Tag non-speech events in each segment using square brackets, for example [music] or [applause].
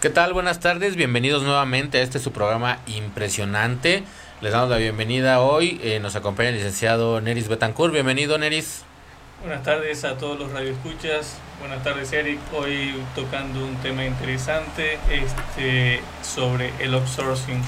¿Qué tal? Buenas tardes, bienvenidos nuevamente a este su programa impresionante. Les damos la bienvenida hoy, eh, nos acompaña el licenciado Neris Betancourt. Bienvenido, Neris. Buenas tardes a todos los radioescuchas. Buenas tardes, Eric. Hoy tocando un tema interesante este, sobre el outsourcing.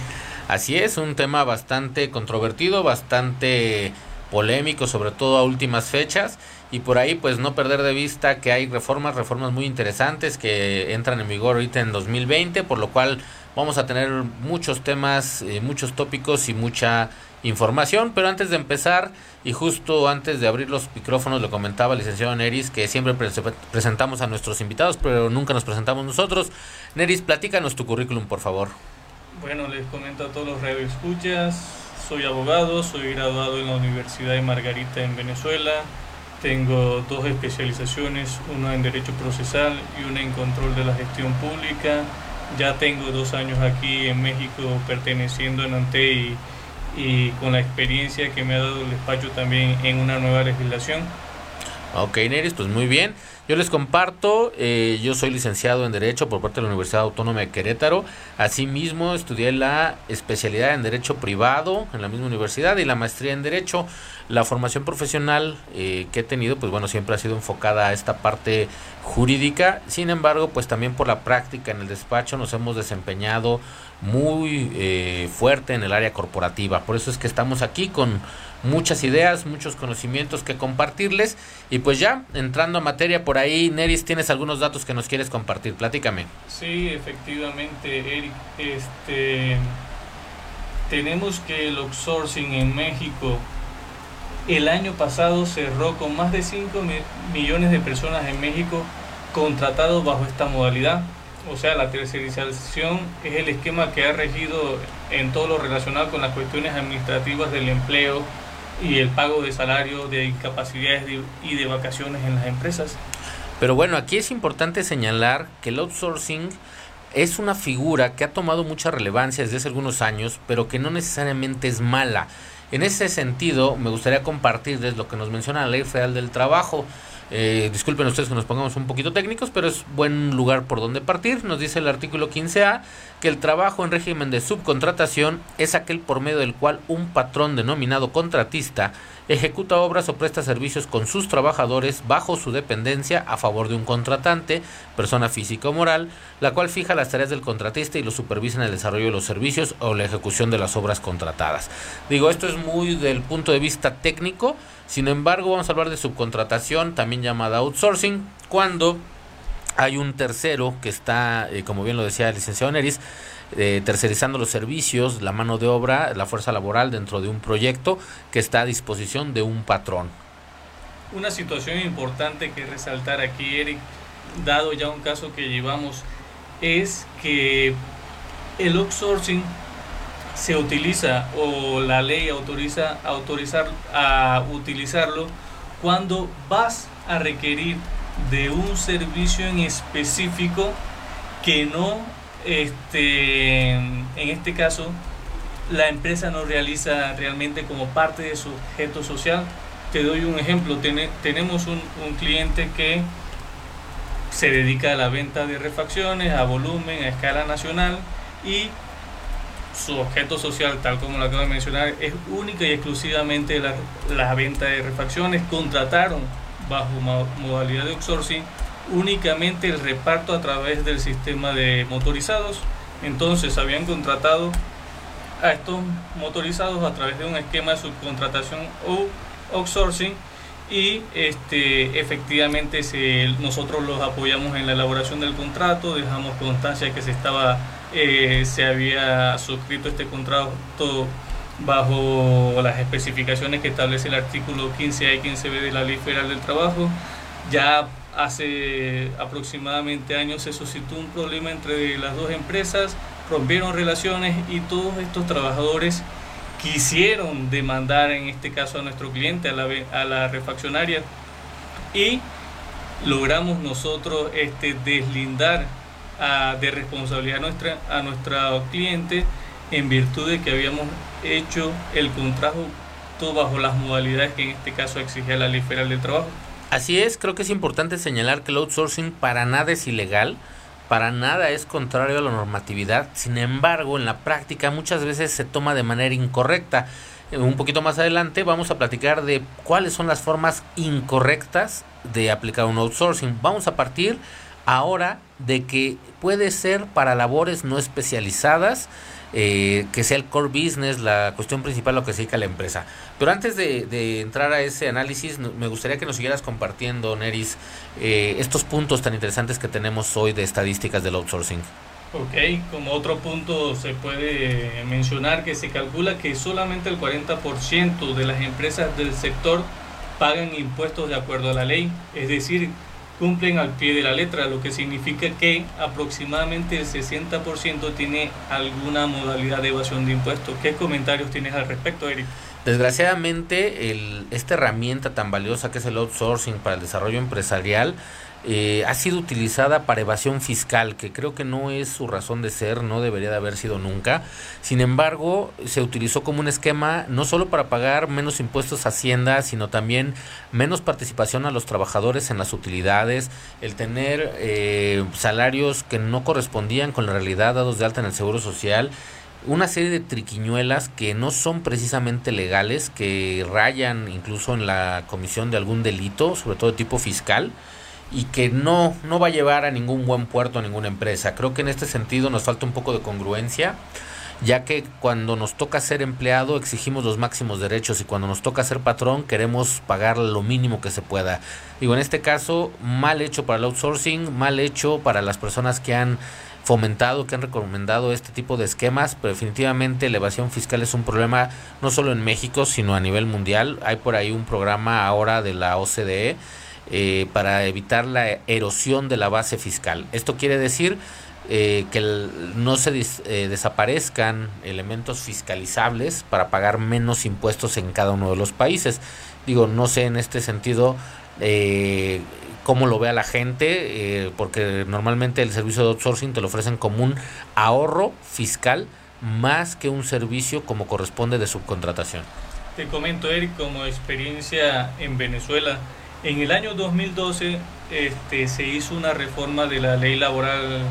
Así es, un tema bastante controvertido, bastante polémico, sobre todo a últimas fechas y por ahí pues no perder de vista que hay reformas, reformas muy interesantes que entran en vigor ahorita en 2020, por lo cual vamos a tener muchos temas, eh, muchos tópicos y mucha información, pero antes de empezar y justo antes de abrir los micrófonos lo comentaba el licenciado Neris que siempre presentamos a nuestros invitados, pero nunca nos presentamos nosotros. Neris, platícanos tu currículum, por favor. Bueno, les comento a todos los radioescuchas, soy abogado, soy graduado en la Universidad de Margarita en Venezuela, tengo dos especializaciones, una en Derecho Procesal y una en Control de la Gestión Pública. Ya tengo dos años aquí en México perteneciendo a Nanté y, y con la experiencia que me ha dado el despacho también en una nueva legislación. Ok, Neris, pues muy bien. Yo les comparto, eh, yo soy licenciado en Derecho por parte de la Universidad Autónoma de Querétaro. Asimismo, estudié la especialidad en Derecho Privado en la misma universidad y la maestría en Derecho. La formación profesional eh, que he tenido, pues bueno, siempre ha sido enfocada a esta parte jurídica. Sin embargo, pues también por la práctica en el despacho nos hemos desempeñado muy eh, fuerte en el área corporativa. Por eso es que estamos aquí con muchas ideas, muchos conocimientos que compartirles. Y pues ya, entrando a materia por ahí, Neris, tienes algunos datos que nos quieres compartir. Platícame. Sí, efectivamente, Eric. Este, tenemos que el outsourcing en México el año pasado cerró con más de 5 millones de personas en México contratados bajo esta modalidad. O sea, la tercerización es el esquema que ha regido en todo lo relacionado con las cuestiones administrativas del empleo, y el pago de salario, de incapacidades y de vacaciones en las empresas. Pero bueno, aquí es importante señalar que el outsourcing es una figura que ha tomado mucha relevancia desde hace algunos años, pero que no necesariamente es mala. En ese sentido, me gustaría compartirles lo que nos menciona la Ley Federal del Trabajo. Eh, disculpen ustedes que nos pongamos un poquito técnicos, pero es buen lugar por donde partir. Nos dice el artículo 15A que el trabajo en régimen de subcontratación es aquel por medio del cual un patrón denominado contratista ejecuta obras o presta servicios con sus trabajadores bajo su dependencia a favor de un contratante, persona física o moral, la cual fija las tareas del contratista y lo supervisa en el desarrollo de los servicios o la ejecución de las obras contratadas. Digo, esto es muy del punto de vista técnico, sin embargo vamos a hablar de subcontratación, también llamada outsourcing, cuando hay un tercero que está, eh, como bien lo decía el licenciado Neris, eh, tercerizando los servicios, la mano de obra, la fuerza laboral dentro de un proyecto que está a disposición de un patrón. Una situación importante que resaltar aquí, Eric, dado ya un caso que llevamos, es que el outsourcing se utiliza o la ley autoriza autorizar a utilizarlo cuando vas a requerir de un servicio en específico que no este, en este caso, la empresa no realiza realmente como parte de su objeto social. Te doy un ejemplo, tenemos un, cliente que se dedica a la venta de refacciones a volumen, a escala nacional y su objeto social, tal como lo acabo de mencionar, es única y exclusivamente la, la venta de refacciones. Contrataron bajo modalidad de outsourcing únicamente el reparto a través del sistema de motorizados. Entonces habían contratado a estos motorizados a través de un esquema de subcontratación o outsourcing y este efectivamente nosotros los apoyamos en la elaboración del contrato, dejamos constancia que se estaba eh, se había suscrito este contrato bajo las especificaciones que establece el artículo 15A y 15B de la Ley Federal del Trabajo. Ya hace aproximadamente años se suscitó un problema entre las dos empresas, rompieron relaciones y todos estos trabajadores quisieron demandar en este caso a nuestro cliente, a la, refaccionaria y logramos nosotros este, deslindar de responsabilidad nuestra, a nuestro cliente en virtud de que habíamos hecho el contrato todo bajo las modalidades que en este caso exigía la Ley Federal del Trabajo. Así es, creo que es importante señalar que el outsourcing para nada es ilegal. para nada es contrario a la normatividad, sin embargo, en la práctica muchas veces se toma de manera incorrecta. Eh, un poquito más adelante vamos a platicar de cuáles son las formas incorrectas de aplicar un outsourcing. Vamos a partir ahora de que puede ser para labores no especializadas, eh, que sea el core business, la cuestión principal a lo que se dedica la empresa. Pero antes de, entrar a ese análisis, me gustaría que nos siguieras compartiendo, Neris, eh, estos puntos tan interesantes que tenemos hoy de estadísticas del outsourcing. Ok, como otro punto se puede mencionar que se calcula que solamente el 40% de las empresas del sector pagan impuestos de acuerdo a la ley, es decir, cumplen al pie de la letra, lo que significa que aproximadamente el 60% tiene alguna modalidad de evasión de impuestos. ¿Qué comentarios tienes al respecto, Eric? Desgraciadamente, el, esta herramienta tan valiosa que es el outsourcing para el desarrollo empresarial eh, ha sido utilizada para evasión fiscal, que creo que no es su razón de ser, no debería de haber sido nunca. Sin embargo, se utilizó como un esquema no solo para pagar menos impuestos a Hacienda, sino también menos participación a los trabajadores en las utilidades, el tener eh, salarios que no correspondían con la realidad dados de alta en el Seguro Social una serie de triquiñuelas que no son precisamente legales, que rayan incluso en la comisión de algún delito, sobre todo de tipo fiscal y que no, no va a llevar a ningún buen puerto a ninguna empresa. Creo que en este sentido nos falta un poco de congruencia, ya que cuando nos toca ser empleado exigimos los máximos derechos y cuando nos toca ser patrón queremos pagar lo mínimo que se pueda. Digo, en este caso, mal hecho para el outsourcing, mal hecho para las personas que han fomentado, que han recomendado este tipo de esquemas, pero definitivamente la evasión fiscal es un problema no solo en México, sino a nivel mundial. Hay por ahí un programa ahora de la OCDE eh, para evitar la erosión de la base fiscal. Esto quiere decir eh, que no se eh, desaparezcan elementos fiscalizables para pagar menos impuestos en cada uno de los países. Digo, no sé en este sentido cómo lo vea la gente, porque normalmente el servicio de outsourcing te lo ofrecen como un ahorro fiscal más que un servicio como corresponde de subcontratación. Te comento, Eric, como experiencia en Venezuela, en el año 2012 este, se hizo una reforma de la ley laboral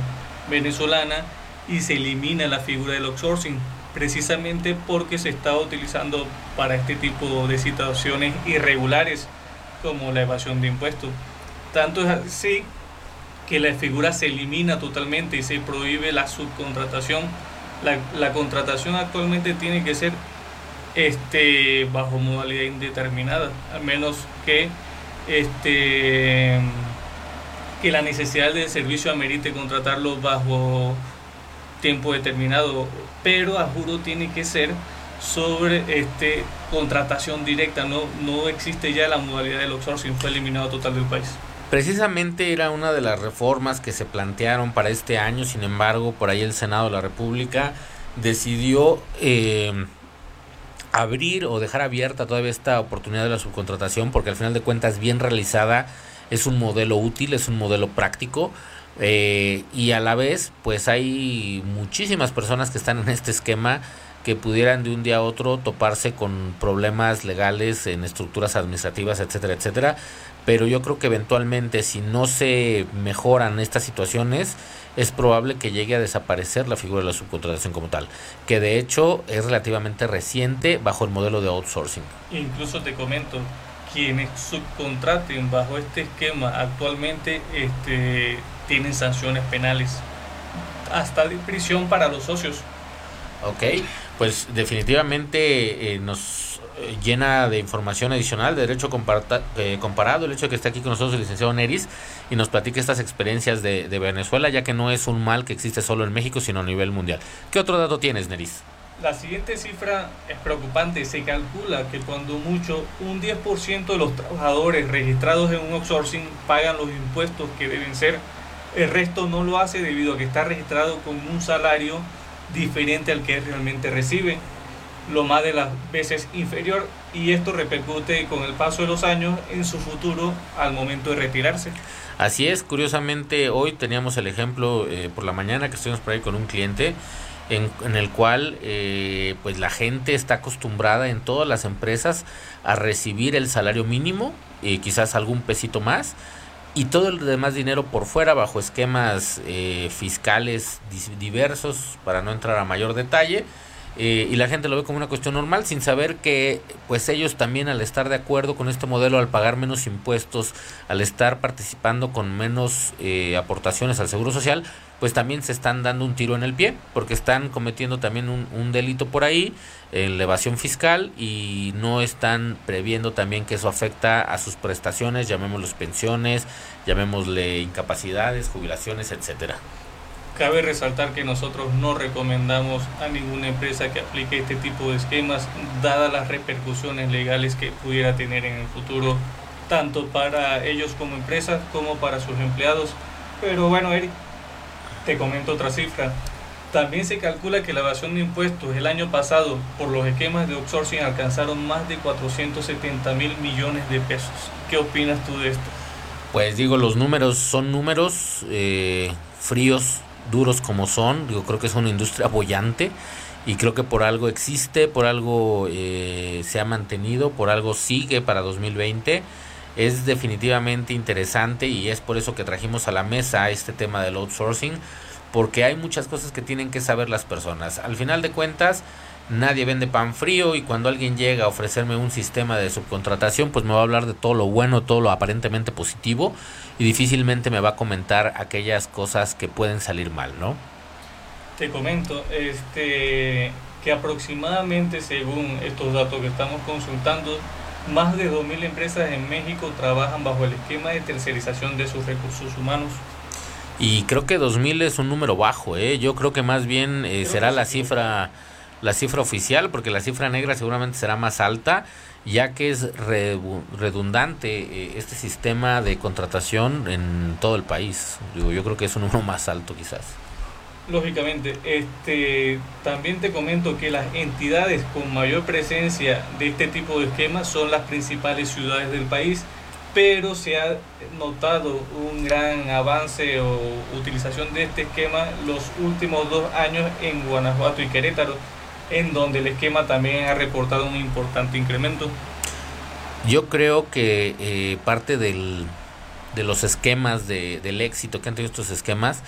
venezolana y se elimina la figura del outsourcing, precisamente porque se estaba utilizando para este tipo de situaciones irregulares como la evasión de impuestos. Tanto es así que la figura se elimina totalmente y se prohíbe la subcontratación. La, la contratación actualmente tiene que ser este, bajo modalidad indeterminada, al menos que este, que la necesidad del servicio amerite contratarlo bajo tiempo determinado, pero a juro tiene que ser sobre este contratación directa, no, no existe ya la modalidad del outsourcing, fue eliminado total del país. Precisamente era una de las reformas que se plantearon para este año, sin embargo, por ahí el Senado de la República decidió eh, abrir o dejar abierta todavía esta oportunidad de la subcontratación porque al final de cuentas bien realizada es un modelo útil, es un modelo práctico eh, y a la vez pues hay muchísimas personas que están en este esquema que pudieran de un día a otro toparse con problemas legales en estructuras administrativas, etcétera, etcétera. Pero yo creo que eventualmente si no se mejoran estas situaciones, es probable que llegue a desaparecer la figura de la subcontratación como tal, que de hecho es relativamente reciente bajo el modelo de outsourcing. Incluso te comento, quienes subcontraten bajo este esquema actualmente este, tienen sanciones penales, hasta de prisión para los socios. Ok, pues definitivamente eh, nos eh, llena de información adicional de derecho eh, comparado, el hecho de que esté aquí con nosotros el licenciado Neris y nos platique estas experiencias de, Venezuela, ya que no es un mal que existe solo en México, sino a nivel mundial. ¿Qué otro dato tienes, Neris? La siguiente cifra es preocupante. Se calcula que cuando mucho un 10% de los trabajadores registrados en un outsourcing pagan los impuestos que deben ser. El resto no lo hace debido a que está registrado con un salario diferente al que realmente recibe lo más de las veces inferior y esto repercute con el paso de los años en su futuro al momento de retirarse. Así es, curiosamente hoy teníamos el ejemplo eh, por la mañana que estuvimos por ahí con un cliente en, el cual eh, pues la gente está acostumbrada en todas las empresas a recibir el salario mínimo y quizás algún pesito más y todo el demás dinero por fuera bajo esquemas eh, fiscales diversos para no entrar a mayor detalle eh, y la gente lo ve como una cuestión normal sin saber que pues ellos también al estar de acuerdo con este modelo al pagar menos impuestos al estar participando con menos eh, aportaciones al seguro social pues también se están dando un tiro en el pie porque están cometiendo también un, delito por ahí evasión fiscal y no están previendo también que eso afecta a sus prestaciones llamémoslos pensiones llamémosle incapacidades jubilaciones etcétera Cabe resaltar que nosotros no recomendamos a ninguna empresa que aplique este tipo de esquemas, dadas las repercusiones legales que pudiera tener en el futuro, tanto para ellos como empresas como para sus empleados. Pero bueno, Eric, te comento otra cifra. También se calcula que la evasión de impuestos el año pasado por los esquemas de outsourcing alcanzaron más de 470 mil millones de pesos. ¿Qué opinas tú de esto? Pues digo, los números son números eh, fríos, duros como son, digo, creo que es una industria bollante y creo que por algo existe, por algo eh, se ha mantenido, por algo sigue para 2020. Es definitivamente interesante y es por eso que trajimos a la mesa este tema del outsourcing, porque hay muchas cosas que tienen que saber las personas. Al final de cuentas, nadie vende pan frío y cuando alguien llega a ofrecerme un sistema de subcontratación, pues me va a hablar de todo lo bueno, todo lo aparentemente positivo y difícilmente me va a comentar aquellas cosas que pueden salir mal, ¿no? Te comento, este que aproximadamente según estos datos que estamos consultando, más de 2.000 empresas en México trabajan bajo el esquema de tercerización de sus recursos humanos. Y creo que 2.000 es un número bajo, ¿eh? Yo creo que más bien eh, será la cifra la cifra oficial, porque la cifra negra seguramente será más alta, ya que es redundante eh, este sistema de contratación en todo el país. Digo, yo creo que es un número más alto quizás. Lógicamente, este, también te comento que las entidades con mayor presencia de este tipo de esquemas son las principales ciudades del país, pero se ha notado un gran avance o utilización de este esquema los últimos dos años en Guanajuato y Querétaro en donde el esquema también ha reportado un importante incremento. Yo creo que eh, parte del, de los esquemas de, del éxito que han tenido estos esquemas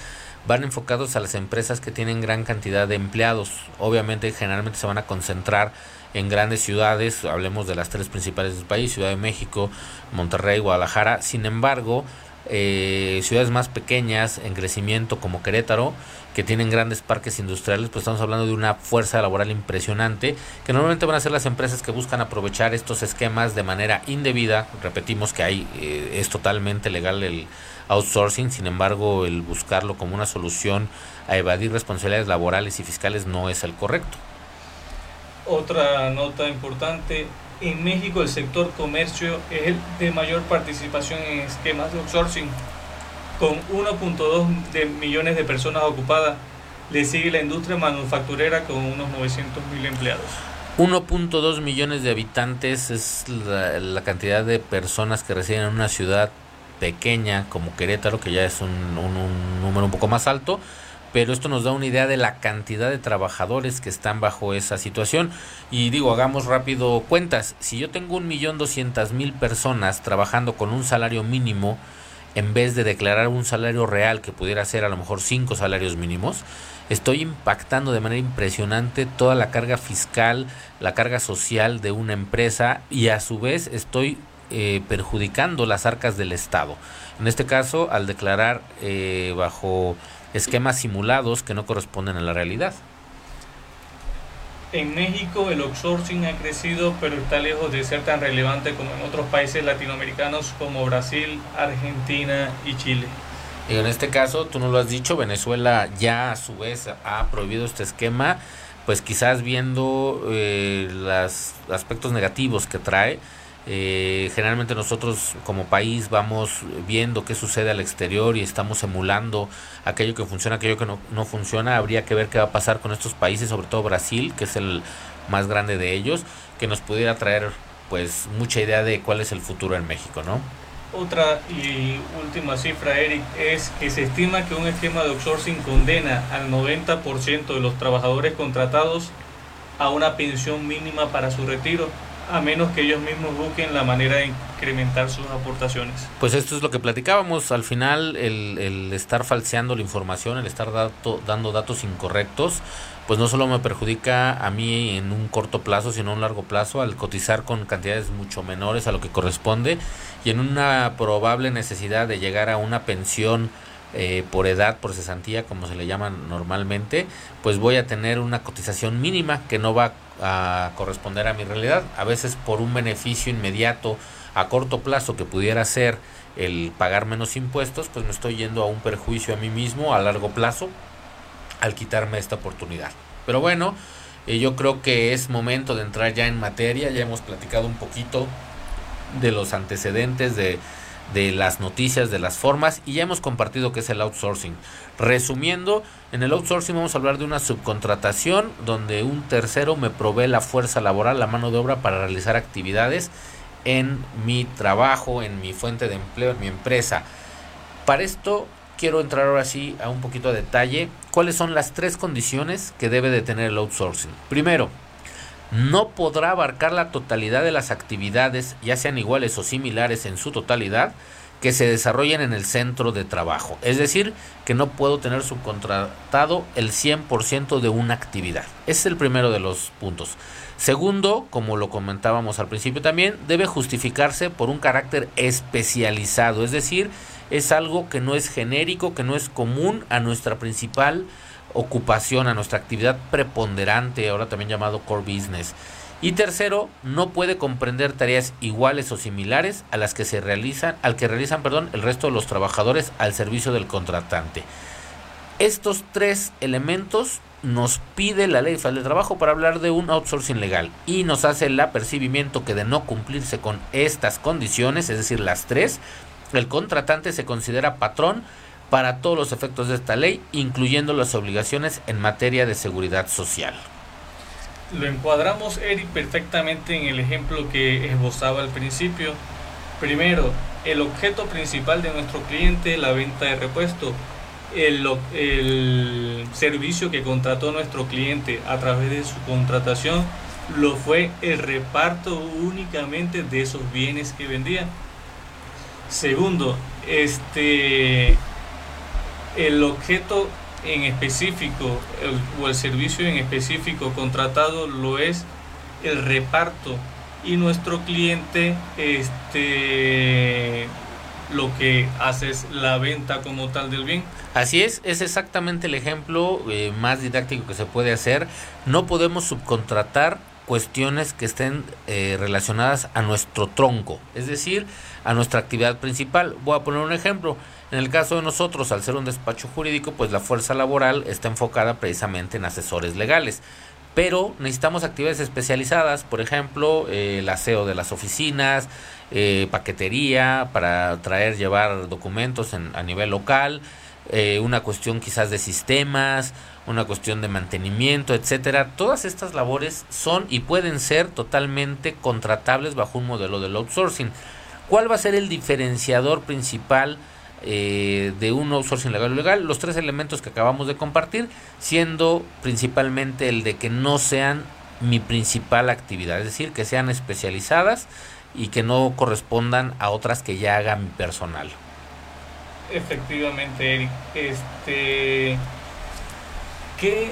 van enfocados a las empresas que tienen gran cantidad de empleados. Obviamente, generalmente se van a concentrar en grandes ciudades, hablemos de las tres principales del país, Ciudad de México, Monterrey, Guadalajara. Sin embargo, eh, ciudades más pequeñas en crecimiento como Querétaro, que tienen grandes parques industriales, pues estamos hablando de una fuerza laboral impresionante, que normalmente van a ser las empresas que buscan aprovechar estos esquemas de manera indebida. Repetimos que hay, eh, es totalmente legal el outsourcing, sin embargo, el buscarlo como una solución a evadir responsabilidades laborales y fiscales no es el correcto. Otra nota importante, en México el sector comercio es el de mayor participación en esquemas de outsourcing, con 1.2 de millones de personas ocupadas. Le sigue la industria manufacturera con unos 900 mil empleados. 1.2 millones de habitantes es la, cantidad de personas que residen en una ciudad pequeña como Querétaro, que ya es un número un poco más alto, pero esto nos da una idea de la cantidad de trabajadores que están bajo esa situación. Y digo, hagamos rápido cuentas. Si yo tengo un millón doscientas mil personas trabajando con un salario mínimo, en vez de declarar un salario real que pudiera ser a lo mejor cinco salarios mínimos, estoy impactando de manera impresionante toda la carga fiscal, la carga social de una empresa y a su vez estoy eh, perjudicando las arcas del Estado. En este caso, al declarar eh, bajo esquemas simulados que no corresponden a la realidad. En México el outsourcing ha crecido, pero está lejos de ser tan relevante como en otros países latinoamericanos como Brasil, Argentina y Chile. Y en este caso, tú no lo has dicho, Venezuela ya a su vez ha prohibido este esquema, pues quizás viendo eh, los aspectos negativos que trae, eh, generalmente nosotros como país vamos viendo qué sucede al exterior y estamos emulando aquello que funciona, aquello que no, no funciona. Habría que ver qué va a pasar con estos países, sobre todo Brasil, que es el más grande de ellos, que nos pudiera traer pues mucha idea de cuál es el futuro en México, ¿no? Otra y última cifra, Eric, es que se estima que un esquema de outsourcing condena al 90% de los trabajadores contratados a una pensión mínima para su retiro a menos que ellos mismos busquen la manera en incrementar sus aportaciones. Pues esto es lo que platicábamos. Al final, el, el estar falseando la información, el estar dando datos incorrectos, pues no solo me perjudica a mí en un corto plazo, sino en un largo plazo, al cotizar con cantidades mucho menores a lo que corresponde y en una probable necesidad de llegar a una pensión eh, por edad, por cesantía, como se le llama normalmente, pues voy a tener una cotización mínima que no va a corresponder a mi realidad. A veces por un beneficio inmediato a corto plazo que pudiera ser el pagar menos impuestos, pues me estoy yendo a un perjuicio a mí mismo a largo plazo al quitarme esta oportunidad. Pero bueno, eh, yo creo que es momento de entrar ya en materia, ya hemos platicado un poquito de los antecedentes de de las noticias, de las formas y ya hemos compartido que es el outsourcing. Resumiendo, en el outsourcing vamos a hablar de una subcontratación donde un tercero me provee la fuerza laboral, la mano de obra para realizar actividades en mi trabajo, en mi fuente de empleo, en mi empresa. Para esto quiero entrar ahora sí a un poquito de detalle. ¿Cuáles son las tres condiciones que debe de tener el outsourcing? Primero, no podrá abarcar la totalidad de las actividades, ya sean iguales o similares en su totalidad, que se desarrollen en el centro de trabajo. Es decir, que no puedo tener subcontratado el 100% de una actividad. Ese es el primero de los puntos. Segundo, como lo comentábamos al principio también, debe justificarse por un carácter especializado. Es decir, es algo que no es genérico, que no es común a nuestra principal ocupación, a nuestra actividad preponderante, ahora también llamado core business. Y tercero, no puede comprender tareas iguales o similares a las que se realizan, al que realizan, perdón, el resto de los trabajadores al servicio del contratante. Estos tres elementos nos pide la ley federal de trabajo para hablar de un outsourcing legal y nos hace el apercibimiento que de no cumplirse con estas condiciones, es decir, las tres, el contratante se considera patrón para todos los efectos de esta ley, incluyendo las obligaciones en materia de seguridad social. Lo encuadramos, Eric, perfectamente en el ejemplo que esbozaba al principio. Primero, el objeto principal de nuestro cliente, la venta de repuesto. El, el servicio que contrató nuestro cliente a través de su contratación lo fue el reparto únicamente de esos bienes que vendía. Segundo, este el objeto en específico o el servicio en específico contratado lo es el reparto y nuestro cliente este lo que hace es la venta como tal del bien. Así es, es exactamente el ejemplo eh, más didáctico que se puede hacer. No podemos subcontratar cuestiones que estén eh, relacionadas a nuestro tronco, es decir, a nuestra actividad principal. Voy a poner un ejemplo. En el caso de nosotros, al ser un despacho jurídico, pues la fuerza laboral está enfocada precisamente en asesores legales. Pero necesitamos actividades especializadas, por ejemplo, eh, el aseo de las oficinas, eh, paquetería para traer, llevar documentos a nivel local, eh, una cuestión quizás de sistemas, una cuestión de mantenimiento, etcétera. Todas estas labores son y pueden ser totalmente contratables bajo un modelo del outsourcing. ¿Cuál va a ser el diferenciador principal? Eh, de un outsourcing legal o legal, los tres elementos que acabamos de compartir, siendo principalmente el de que no sean mi principal actividad, es decir, que sean especializadas y que no correspondan a otras que ya haga mi personal. Efectivamente, Eric. Este, ¿Qué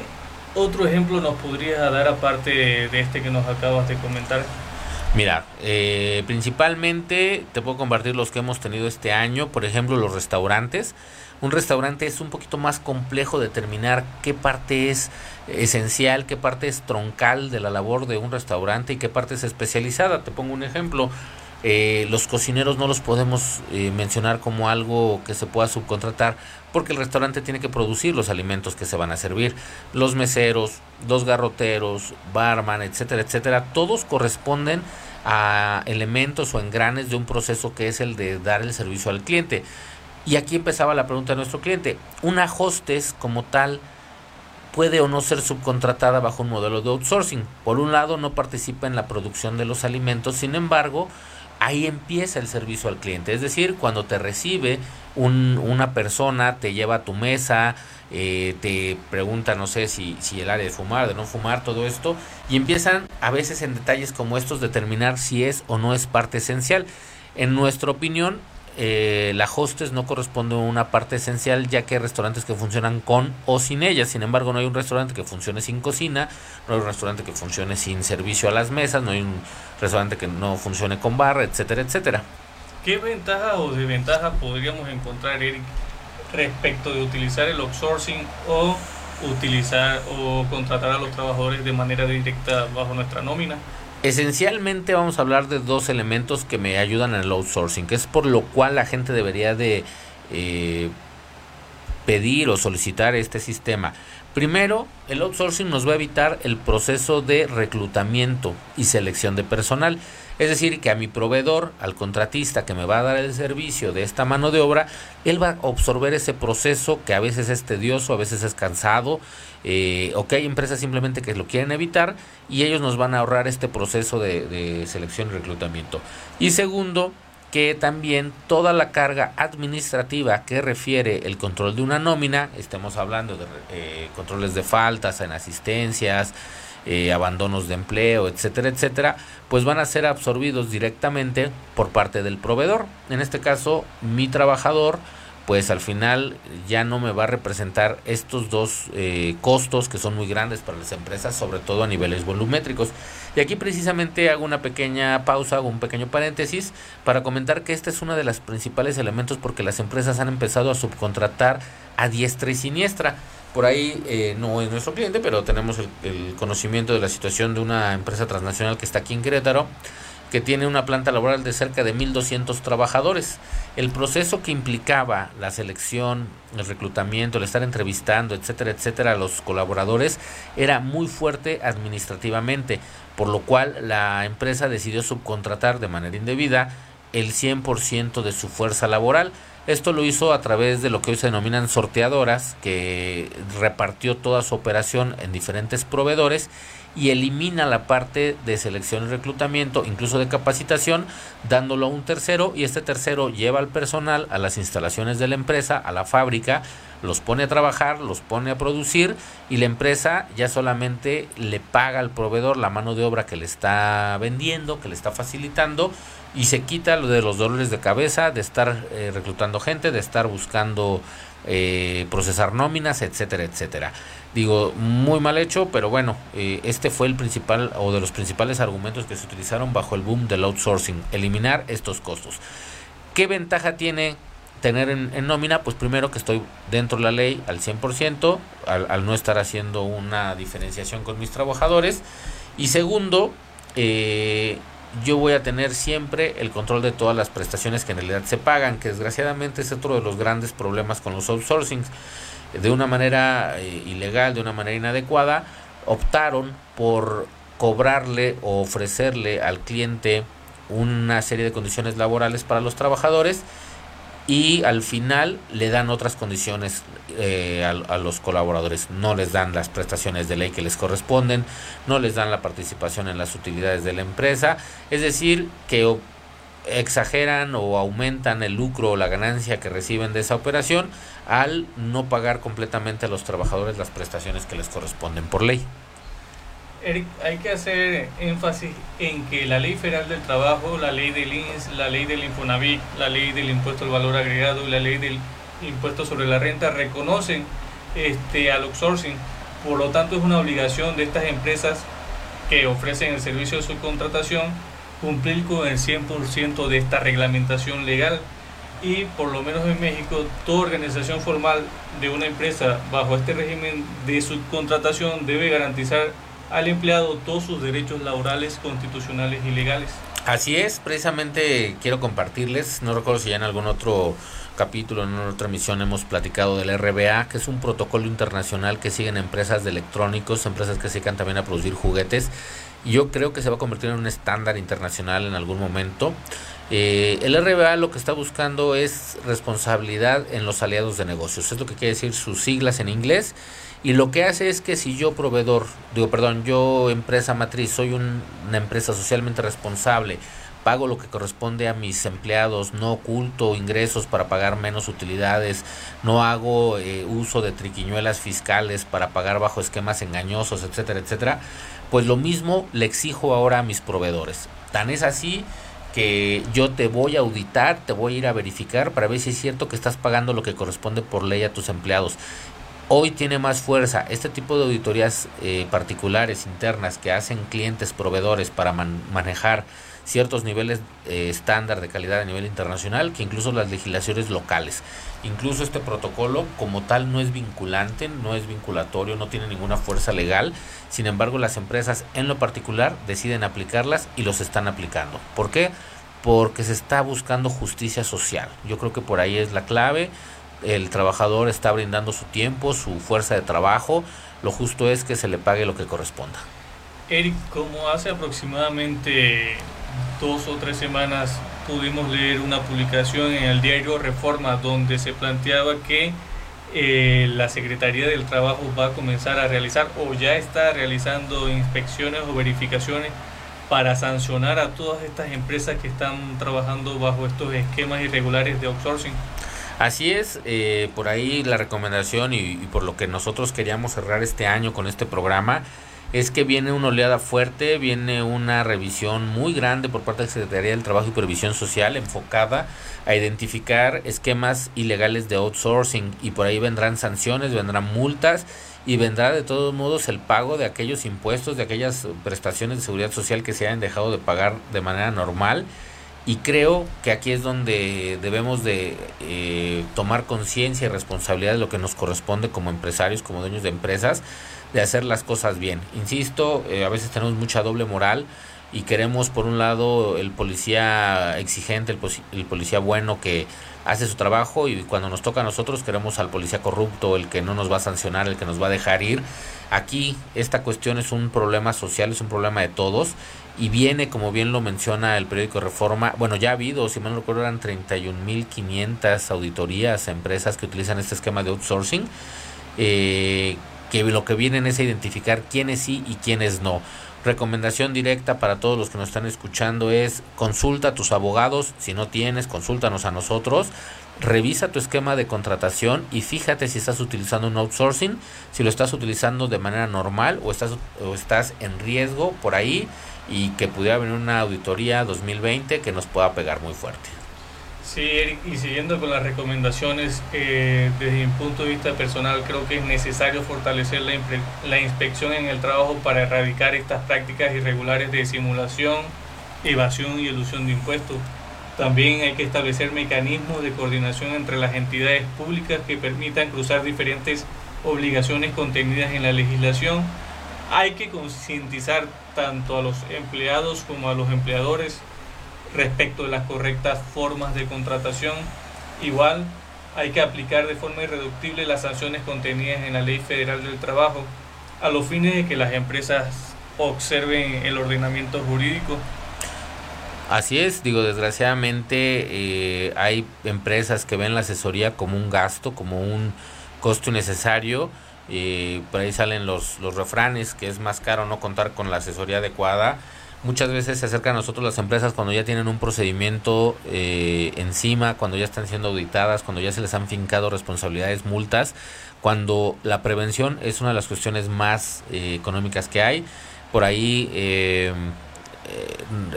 otro ejemplo nos podrías dar aparte de este que nos acabas de comentar? Mira, eh, principalmente te puedo compartir los que hemos tenido este año, por ejemplo los restaurantes. Un restaurante es un poquito más complejo determinar qué parte es esencial, qué parte es troncal de la labor de un restaurante y qué parte es especializada. Te pongo un ejemplo. Eh, los cocineros no los podemos eh, mencionar como algo que se pueda subcontratar porque el restaurante tiene que producir los alimentos que se van a servir. Los meseros, los garroteros, barman, etcétera, etcétera, todos corresponden a elementos o engranes de un proceso que es el de dar el servicio al cliente. Y aquí empezaba la pregunta de nuestro cliente. ¿Una hostess como tal puede o no ser subcontratada bajo un modelo de outsourcing? Por un lado, no participa en la producción de los alimentos, sin embargo, ahí empieza el servicio al cliente. Es decir, cuando te recibe una persona, te lleva a tu mesa, eh, te pregunta, no sé, si, si el área de fumar, de no fumar, todo esto, y empiezan a veces en detalles como estos determinar si es o no es parte esencial. En nuestra opinión, eh, la hostess no corresponde a una parte esencial ya que hay restaurantes que funcionan con o sin ella. Sin embargo, no hay un restaurante que funcione sin cocina, no hay un restaurante que funcione sin servicio a las mesas, no hay un restaurante que no funcione con barra, etcétera, etcétera. ¿Qué ventajas o desventajas podríamos encontrar, Eric, respecto de utilizar el outsourcing o utilizar o contratar a los trabajadores de manera directa bajo nuestra nómina? Esencialmente vamos a hablar de dos elementos que me ayudan el outsourcing, que es por lo cual la gente debería de eh, pedir o solicitar este sistema. Primero, el outsourcing nos va a evitar el proceso de reclutamiento y selección de personal. Es decir, que a mi proveedor, al contratista que me va a dar el servicio de esta mano de obra, él va a absorber ese proceso que a veces es tedioso, a veces es cansado, eh, o que hay empresas simplemente que lo quieren evitar y ellos nos van a ahorrar este proceso de, selección y reclutamiento. Y segundo, que también toda la carga administrativa que refiere el control de una nómina, estemos hablando de eh, controles de faltas en asistencias, eh, abandonos de empleo, etcétera, etcétera, pues van a ser absorbidos directamente por parte del proveedor. En este caso, mi trabajador, pues al final ya no me va a representar estos dos eh, costos que son muy grandes para las empresas, sobre todo a niveles volumétricos. Y aquí precisamente hago una pequeña pausa, hago un pequeño paréntesis para comentar que este es uno de los principales elementos porque las empresas han empezado a subcontratar a diestra y siniestra. Por ahí eh, no es nuestro cliente, pero tenemos el, conocimiento de la situación de una empresa transnacional que está aquí en Querétaro, que tiene una planta laboral de cerca de 1.200 trabajadores. El proceso que implicaba la selección, el reclutamiento, el estar entrevistando, etcétera, etcétera, a los colaboradores era muy fuerte administrativamente, por lo cual la empresa decidió subcontratar de manera indebida el 100% de su fuerza laboral esto lo hizo a través de lo que hoy se denominan sorteadoras, que repartió toda su operación en diferentes proveedores y elimina la parte de selección y reclutamiento, incluso de capacitación, dándolo a un tercero y este tercero lleva al personal a las instalaciones de la empresa, a la fábrica, los pone a trabajar, los pone a producir y la empresa ya solamente le paga al proveedor la mano de obra que le está vendiendo, que le está facilitando y se quita lo de los dolores de cabeza, de estar eh, reclutando gente, de estar buscando eh, procesar nóminas, etcétera, etcétera. Digo, muy mal hecho, pero bueno, eh, este fue el principal o de los principales argumentos que se utilizaron bajo el boom del outsourcing, eliminar estos costos. ¿Qué ventaja tiene tener en, nómina? Pues primero que estoy dentro de la ley al 100%, al, al no estar haciendo una diferenciación con mis trabajadores. Y segundo, eh, yo voy a tener siempre el control de todas las prestaciones que en realidad se pagan, que desgraciadamente es otro de los grandes problemas con los outsourcings. De una manera eh, ilegal, de una manera inadecuada, optaron por cobrarle o ofrecerle al cliente una serie de condiciones laborales para los trabajadores y al final le dan otras condiciones eh, a, los colaboradores. No les dan las prestaciones de ley que les corresponden, no les dan la participación en las utilidades de la empresa, es decir, que exageran o aumentan el lucro o la ganancia que reciben de esa operación al no pagar completamente a los trabajadores las prestaciones que les corresponden por ley. Eric, hay que hacer énfasis en que la ley federal del trabajo, la ley del INS, la ley del Infonavit, la ley del impuesto al valor agregado y la ley del impuesto sobre la renta reconocen este, al outsourcing. Por lo tanto, es una obligación de estas empresas que ofrecen el servicio de subcontratación cumplir con el 100% de esta reglamentación legal. Y por lo menos en México, toda organización formal de una empresa bajo este régimen de subcontratación debe garantizar al empleado todos sus derechos laborales, constitucionales y legales. Así es, precisamente quiero compartirles, no recuerdo si ya en algún otro capítulo, en otra emisión hemos platicado del RBA, que es un protocolo internacional que siguen empresas de electrónicos, empresas que se dedican también a producir juguetes. Yo creo que se va a convertir en un estándar internacional en algún momento. Eh, el RBA lo que está buscando es responsabilidad en los aliados de negocios, es lo que quiere decir sus siglas en inglés y lo que hace es que si yo proveedor, digo, perdón, yo empresa matriz, soy una empresa socialmente responsable, pago lo que corresponde a mis empleados, no oculto ingresos para pagar menos utilidades, no hago eh, uso de triquiñuelas fiscales para pagar bajo esquemas engañosos, etcétera, etcétera, pues lo mismo le exijo ahora a mis proveedores. Tan es así que yo te voy a auditar, te voy a ir a verificar para ver si es cierto que estás pagando lo que corresponde por ley a tus empleados. Hoy tiene más fuerza este tipo de auditorías eh, particulares, internas, que hacen clientes, proveedores para manejar ciertos niveles eh, estándar de calidad a nivel internacional que incluso las legislaciones locales. Incluso este protocolo como tal no es vinculante, no es vinculatorio, no tiene ninguna fuerza legal. Sin embargo, las empresas en lo particular deciden aplicarlas y los están aplicando. ¿Por qué? Porque se está buscando justicia social. Yo creo que por ahí es la clave. El trabajador está brindando su tiempo, su fuerza de trabajo. Lo justo es que se le pague lo que corresponda. Eric, como hace aproximadamente dos o tres semanas pudimos leer una publicación en el diario Reforma donde se planteaba que eh, la Secretaría del Trabajo va a comenzar a realizar o ya está realizando inspecciones o verificaciones para sancionar a todas estas empresas que están trabajando bajo estos esquemas irregulares de outsourcing. Así es, eh, por ahí la recomendación y por lo que nosotros queríamos cerrar este año con este programa es que viene una oleada fuerte, viene una revisión muy grande por parte de la Secretaría del Trabajo y Previsión Social enfocada a identificar esquemas ilegales de outsourcing y por ahí vendrán sanciones, vendrán multas y vendrá de todos modos el pago de aquellos impuestos, de aquellas prestaciones de seguridad social que se hayan dejado de pagar de manera normal y creo que aquí es donde debemos de eh, tomar conciencia y responsabilidad de lo que nos corresponde como empresarios, como dueños de empresas, de hacer las cosas bien. Insisto, eh, a veces tenemos mucha doble moral y queremos por un lado el policía exigente, el, policía bueno que hace su trabajo y cuando nos toca a nosotros queremos al policía corrupto, el que no nos va a sancionar, el que nos va a dejar ir. Aquí esta cuestión es un problema social, es un problema de todos y viene, como bien lo menciona el periódico Reforma, bueno, ya ha habido, si mal no recuerdo, eran 31.500 auditorías empresas que utilizan este esquema de outsourcing. Eh, que lo que vienen es a identificar quiénes sí y quiénes no. Recomendación directa para todos los que nos están escuchando es consulta a tus abogados, si no tienes, consúltanos a nosotros, revisa tu esquema de contratación y fíjate si estás utilizando un outsourcing, si lo estás utilizando de manera normal o estás, o estás en riesgo por ahí y que pudiera venir una auditoría 2020 que nos pueda pegar muy fuerte. Sí, Eric, y siguiendo con las recomendaciones, eh, desde mi punto de vista personal, creo que es necesario fortalecer la, la inspección en el trabajo para erradicar estas prácticas irregulares de simulación, evasión y elusión de impuestos. También hay que establecer mecanismos de coordinación entre las entidades públicas que permitan cruzar diferentes obligaciones contenidas en la legislación. Hay que concientizar tanto a los empleados como a los empleadores respecto de las correctas formas de contratación. Igual hay que aplicar de forma irreductible las sanciones contenidas en la Ley Federal del Trabajo a los fines de que las empresas observen el ordenamiento jurídico. Así es, digo, desgraciadamente eh, hay empresas que ven la asesoría como un gasto, como un costo innecesario. Eh, por ahí salen los, los refranes que es más caro no contar con la asesoría adecuada Muchas veces se acercan a nosotros las empresas cuando ya tienen un procedimiento eh, encima, cuando ya están siendo auditadas, cuando ya se les han fincado responsabilidades, multas, cuando la prevención es una de las cuestiones más eh, económicas que hay. Por ahí eh,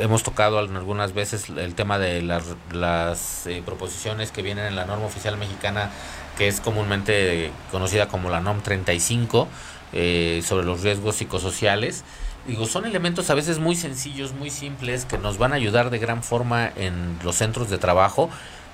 hemos tocado algunas veces el tema de las, las proposiciones que vienen en la norma oficial mexicana, que es comúnmente conocida como la NOM 35, sobre los riesgos psicosociales Digo, son elementos a veces muy sencillos, muy simples, que nos van a ayudar de gran forma en los centros de trabajo,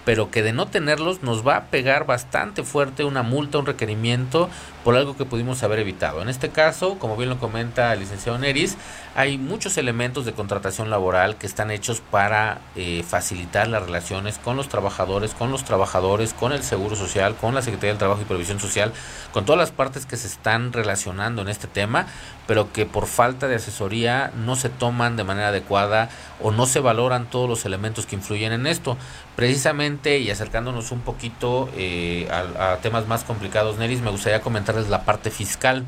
pero que de no tenerlos nos va a pegar bastante fuerte una multa, un requerimiento por algo que pudimos haber evitado. En este caso, como bien lo comenta el licenciado Neris, hay muchos elementos de contratación laboral que están hechos para eh, facilitar las relaciones con los trabajadores, con los trabajadores, con el Seguro Social, con la Secretaría del Trabajo y Previsión Social, con todas las partes que se están relacionando en este tema, pero que por falta de asesoría no se toman de manera adecuada o no se valoran todos los elementos que influyen en esto. Precisamente y acercándonos un poquito eh, a, a temas más complicados, Neris, me gustaría comentar la parte fiscal.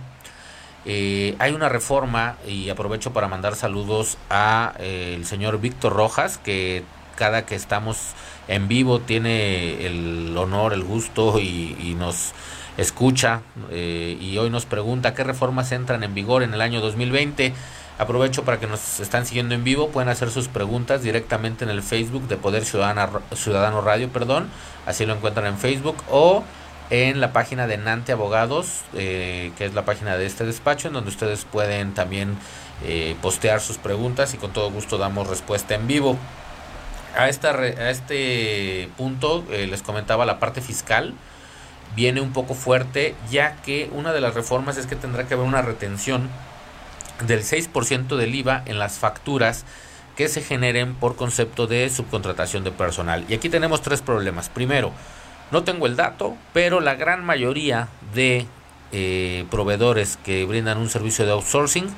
Eh, hay una reforma y aprovecho para mandar saludos a eh, el señor Víctor Rojas que cada que estamos en vivo tiene el honor, el gusto y, nos escucha eh, y hoy nos pregunta qué reformas entran en vigor en el año 2020. Aprovecho para que nos están siguiendo en vivo, pueden hacer sus preguntas directamente en el Facebook de Poder Ciudadana, Ciudadano Radio, perdón, así lo encuentran en Facebook o en la página de Nante Abogados, eh, que es la página de este despacho, en donde ustedes pueden también eh, postear sus preguntas y con todo gusto damos respuesta en vivo. A, esta, a este punto eh, les comentaba la parte fiscal viene un poco fuerte ya que una de las reformas es que tendrá que haber una retención del 6% del IVA en las facturas que se generen por concepto de subcontratación de personal. Y aquí tenemos tres problemas. Primero, no tengo el dato, pero la gran mayoría de eh, proveedores que brindan un servicio de outsourcing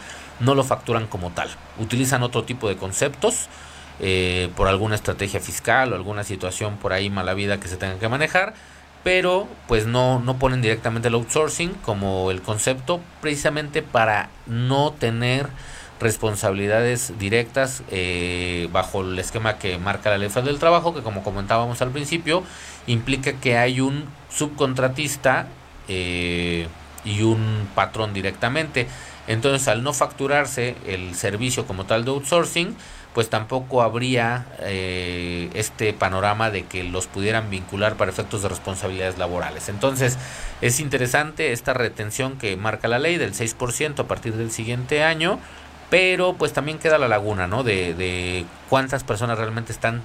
no lo facturan como tal. Utilizan otro tipo de conceptos eh, por alguna estrategia fiscal o alguna situación por ahí mala vida que se tenga que manejar pero pues no, no ponen directamente el outsourcing como el concepto precisamente para no tener responsabilidades directas eh, bajo el esquema que marca la ley del trabajo que como comentábamos al principio implica que hay un subcontratista eh, y un patrón directamente entonces al no facturarse el servicio como tal de outsourcing pues tampoco habría eh, este panorama de que los pudieran vincular para efectos de responsabilidades laborales. Entonces, es interesante esta retención que marca la ley del 6% a partir del siguiente año, pero pues también queda la laguna, ¿no? De, de cuántas personas realmente están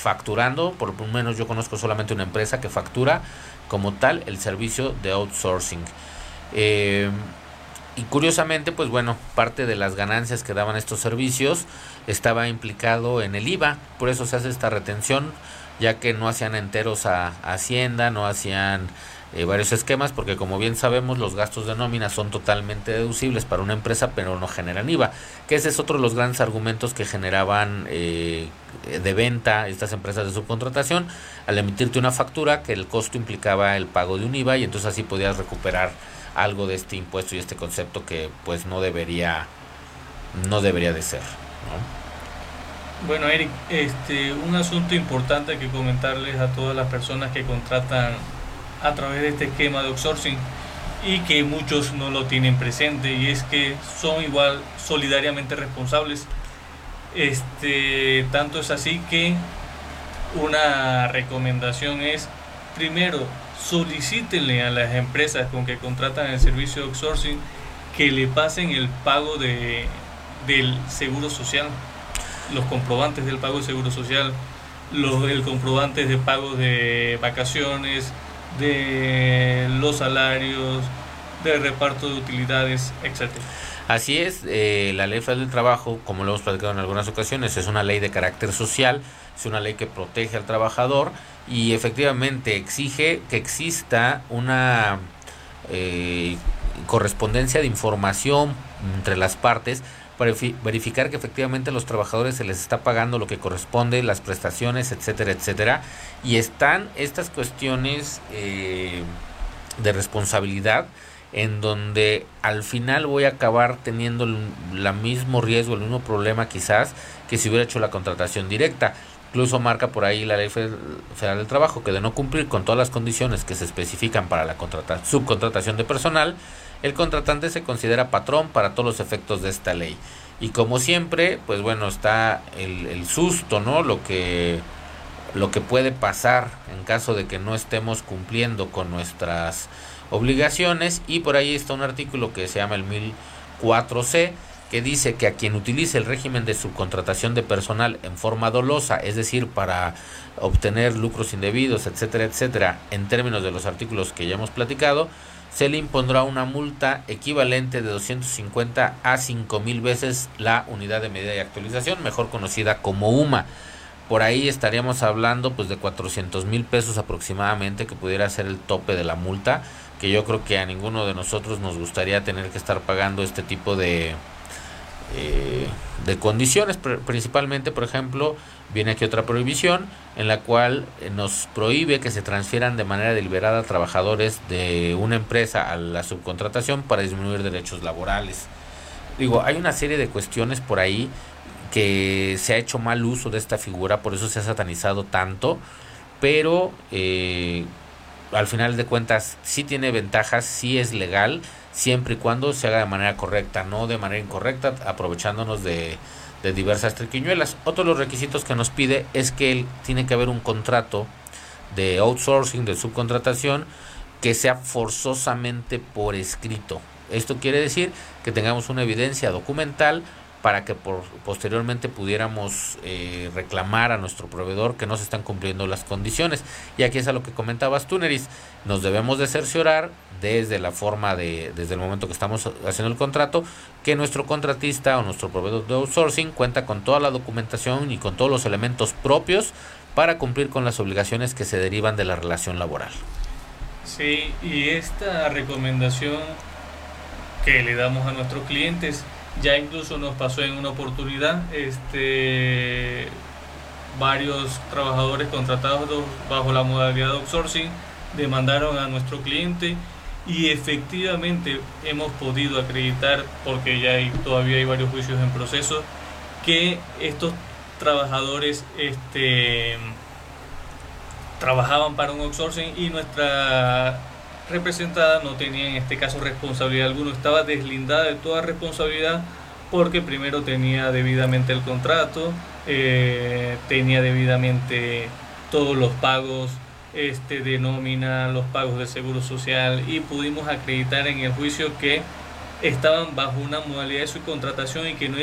facturando, por lo menos yo conozco solamente una empresa que factura como tal el servicio de outsourcing. Eh, y curiosamente, pues bueno, parte de las ganancias que daban estos servicios estaba implicado en el IVA, por eso se hace esta retención, ya que no hacían enteros a, Hacienda, no hacían eh, varios esquemas, porque como bien sabemos los gastos de nómina son totalmente deducibles para una empresa, pero no generan IVA, que ese es otro de los grandes argumentos que generaban eh, de venta estas empresas de subcontratación, al emitirte una factura que el costo implicaba el pago de un IVA y entonces así podías recuperar algo de este impuesto y este concepto que pues no debería no debería de ser bueno Eric este un asunto importante que comentarles a todas las personas que contratan a través de este esquema de outsourcing y que muchos no lo tienen presente y es que son igual solidariamente responsables. Este tanto es así que una recomendación es primero solicítenle a las empresas con que contratan el servicio de outsourcing que le pasen el pago de, del seguro social, los comprobantes del pago de seguro social, los el comprobantes de pago de vacaciones, de los salarios, de reparto de utilidades, etcétera. Así es, eh, la ley federal del trabajo, como lo hemos platicado en algunas ocasiones, es una ley de carácter social, es una ley que protege al trabajador y efectivamente exige que exista una eh, correspondencia de información entre las partes para verificar que efectivamente a los trabajadores se les está pagando lo que corresponde, las prestaciones, etcétera, etcétera. Y están estas cuestiones eh, de responsabilidad en donde al final voy a acabar teniendo el, el mismo riesgo, el mismo problema quizás que si hubiera hecho la contratación directa. Incluso marca por ahí la Ley Federal del Trabajo que de no cumplir con todas las condiciones que se especifican para la subcontratación de personal, el contratante se considera patrón para todos los efectos de esta ley. Y como siempre, pues bueno, está el, susto, ¿no? Lo que, lo que puede pasar en caso de que no estemos cumpliendo con nuestras obligaciones. Y por ahí está un artículo que se llama el 1004C que dice que a quien utilice el régimen de subcontratación de personal en forma dolosa, es decir, para obtener lucros indebidos, etcétera, etcétera, en términos de los artículos que ya hemos platicado, se le impondrá una multa equivalente de 250 a 5 mil veces la unidad de medida y actualización, mejor conocida como UMA. Por ahí estaríamos hablando pues de 400 mil pesos aproximadamente que pudiera ser el tope de la multa, que yo creo que a ninguno de nosotros nos gustaría tener que estar pagando este tipo de, eh, de condiciones, principalmente, por ejemplo, viene aquí otra prohibición en la cual eh, nos prohíbe que se transfieran de manera deliberada trabajadores de una empresa a la subcontratación para disminuir derechos laborales. Digo, hay una serie de cuestiones por ahí que se ha hecho mal uso de esta figura, por eso se ha satanizado tanto, pero eh, al final de cuentas sí tiene ventajas, sí es legal, siempre y cuando se haga de manera correcta, no de manera incorrecta, aprovechándonos de, de diversas triquiñuelas. Otro de los requisitos que nos pide es que él, tiene que haber un contrato de outsourcing, de subcontratación, que sea forzosamente por escrito. Esto quiere decir que tengamos una evidencia documental para que por, posteriormente pudiéramos eh, reclamar a nuestro proveedor que no se están cumpliendo las condiciones. Y aquí es a lo que comentabas tú, Neris. Nos debemos de cerciorar desde la forma de, desde el momento que estamos haciendo el contrato, que nuestro contratista o nuestro proveedor de outsourcing cuenta con toda la documentación y con todos los elementos propios para cumplir con las obligaciones que se derivan de la relación laboral. Sí, y esta recomendación que le damos a nuestros clientes ya incluso nos pasó en una oportunidad, este, varios trabajadores contratados bajo la modalidad de outsourcing demandaron a nuestro cliente y efectivamente hemos podido acreditar, porque ya hay, todavía hay varios juicios en proceso, que estos trabajadores este, trabajaban para un outsourcing y nuestra representada no tenía en este caso responsabilidad alguna, estaba deslindada de toda responsabilidad porque primero tenía debidamente el contrato, eh, tenía debidamente todos los pagos este, de nómina, los pagos de seguro social y pudimos acreditar en el juicio que estaban bajo una modalidad de subcontratación y que no,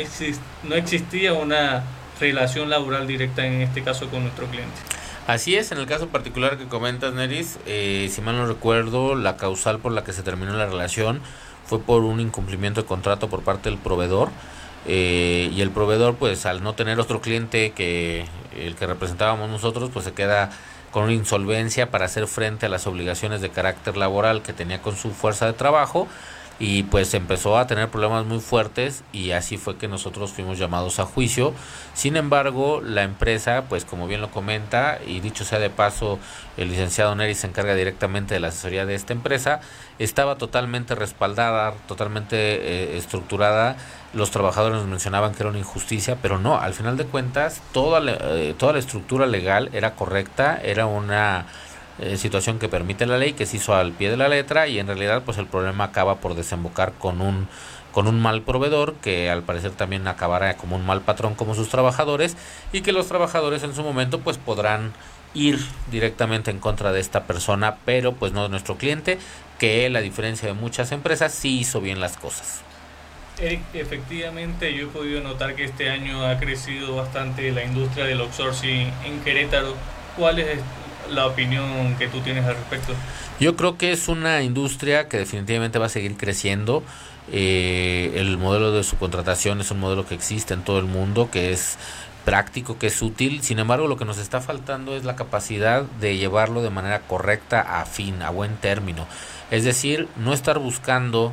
no existía una relación laboral directa en este caso con nuestro cliente. Así es, en el caso particular que comentas, Neris, eh, si mal no recuerdo, la causal por la que se terminó la relación fue por un incumplimiento de contrato por parte del proveedor. Eh, y el proveedor, pues al no tener otro cliente que el que representábamos nosotros, pues se queda con una insolvencia para hacer frente a las obligaciones de carácter laboral que tenía con su fuerza de trabajo y pues empezó a tener problemas muy fuertes y así fue que nosotros fuimos llamados a juicio. Sin embargo, la empresa, pues como bien lo comenta, y dicho sea de paso, el licenciado Neri se encarga directamente de la asesoría de esta empresa, estaba totalmente respaldada, totalmente eh, estructurada. Los trabajadores nos mencionaban que era una injusticia, pero no, al final de cuentas, toda eh, toda la estructura legal era correcta, era una eh, situación que permite la ley, que se hizo al pie de la letra y en realidad pues el problema acaba por desembocar con un con un mal proveedor que al parecer también acabará como un mal patrón como sus trabajadores y que los trabajadores en su momento pues podrán ir directamente en contra de esta persona, pero pues no de nuestro cliente, que él, a diferencia de muchas empresas, sí hizo bien las cosas. Eric, efectivamente yo he podido notar que este año ha crecido bastante la industria del outsourcing en Querétaro. ¿Cuál es la opinión que tú tienes al respecto? Yo creo que es una industria que definitivamente va a seguir creciendo. Eh, el modelo de subcontratación es un modelo que existe en todo el mundo, que es práctico, que es útil. Sin embargo, lo que nos está faltando es la capacidad de llevarlo de manera correcta a fin, a buen término. Es decir, no estar buscando,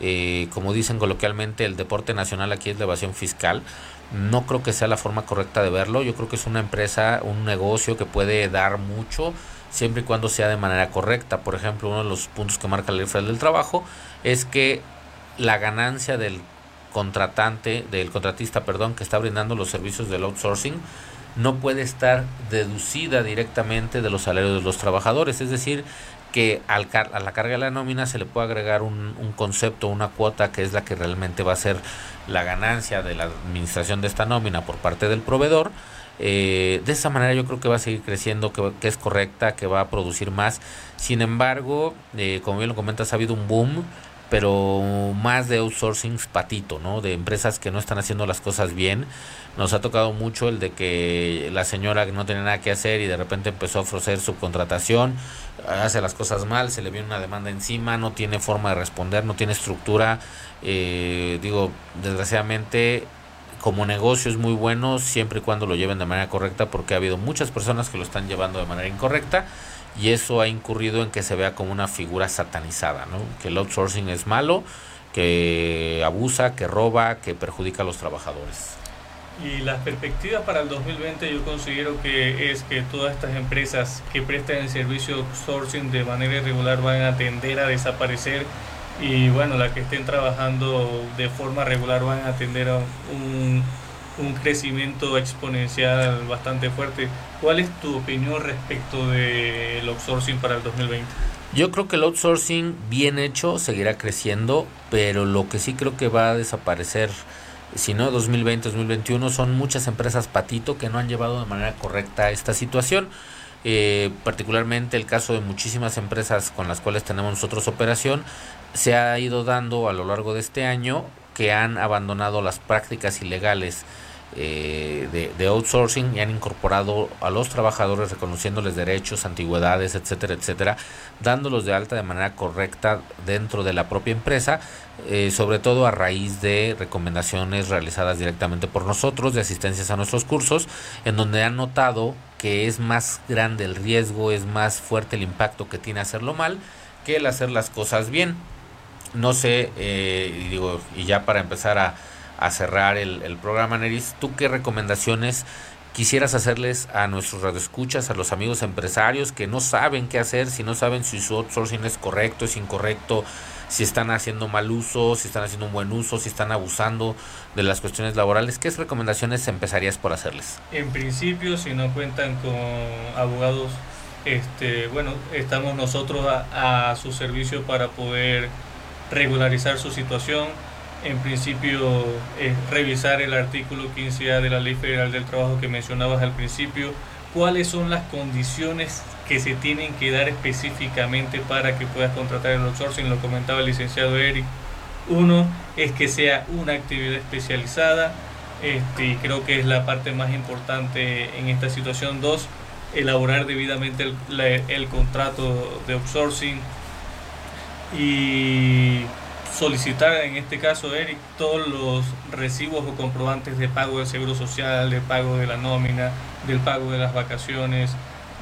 eh, como dicen coloquialmente, el deporte nacional aquí es la evasión fiscal no creo que sea la forma correcta de verlo. Yo creo que es una empresa, un negocio que puede dar mucho siempre y cuando sea de manera correcta. Por ejemplo, uno de los puntos que marca la ley federal del trabajo es que la ganancia del contratante, del contratista, perdón, que está brindando los servicios del outsourcing, no puede estar deducida directamente de los salarios de los trabajadores. Es decir, que al a la carga de la nómina se le puede agregar un, un concepto, una cuota que es la que realmente va a ser la ganancia de la administración de esta nómina por parte del proveedor. Eh, de esa manera yo creo que va a seguir creciendo, que, que es correcta, que va a producir más. Sin embargo, eh, como bien lo comentas, ha habido un boom, pero más de outsourcing patito, ¿no? De empresas que no están haciendo las cosas bien. Nos ha tocado mucho el de que la señora no tenía nada que hacer y de repente empezó a ofrecer subcontratación, hace las cosas mal, se le viene una demanda encima, no tiene forma de responder, no tiene estructura. Eh, digo, desgraciadamente como negocio es muy bueno siempre y cuando lo lleven de manera correcta porque ha habido muchas personas que lo están llevando de manera incorrecta y eso ha incurrido en que se vea como una figura satanizada, ¿no? que el outsourcing es malo, que abusa, que roba, que perjudica a los trabajadores. Y las perspectivas para el 2020 yo considero que es que todas estas empresas que prestan el servicio outsourcing de manera irregular van a tender a desaparecer y bueno, las que estén trabajando de forma regular van a tener un, un crecimiento exponencial bastante fuerte. ¿Cuál es tu opinión respecto del outsourcing para el 2020? Yo creo que el outsourcing bien hecho seguirá creciendo, pero lo que sí creo que va a desaparecer, si no 2020, 2021, son muchas empresas patito que no han llevado de manera correcta esta situación. Eh, particularmente el caso de muchísimas empresas con las cuales tenemos nosotros operación, se ha ido dando a lo largo de este año que han abandonado las prácticas ilegales eh, de, outsourcing y han incorporado a los trabajadores reconociéndoles derechos, antigüedades, etcétera, etcétera, dándolos de alta de manera correcta dentro de la propia empresa, eh, sobre todo a raíz de recomendaciones realizadas directamente por nosotros, de asistencias a nuestros cursos, en donde han notado que es más grande el riesgo, es más fuerte el impacto que tiene hacerlo mal que el hacer las cosas bien. No sé, eh, y digo, y ya para empezar a cerrar el, el programa, Neris, ¿tú qué recomendaciones quisieras hacerles a nuestros radioescuchas, a los amigos empresarios que no saben qué hacer, si no saben si su outsourcing es correcto, es incorrecto, si están haciendo mal uso, si están haciendo un buen uso, si están abusando de las cuestiones laborales, ¿qué recomendaciones empezarías por hacerles? En principio, si no cuentan con abogados, este, bueno, estamos nosotros a, a su servicio para poder regularizar su situación en principio es revisar el artículo 15A de la Ley Federal del Trabajo que mencionabas al principio, cuáles son las condiciones que se tienen que dar específicamente para que puedas contratar el outsourcing, lo comentaba el licenciado Eric. Uno es que sea una actividad especializada, este, creo que es la parte más importante en esta situación. Dos, elaborar debidamente el contrato de outsourcing. Y solicitar en este caso, Eric, todos los recibos o comprobantes de pago del seguro social, de pago de la nómina, del pago de las vacaciones,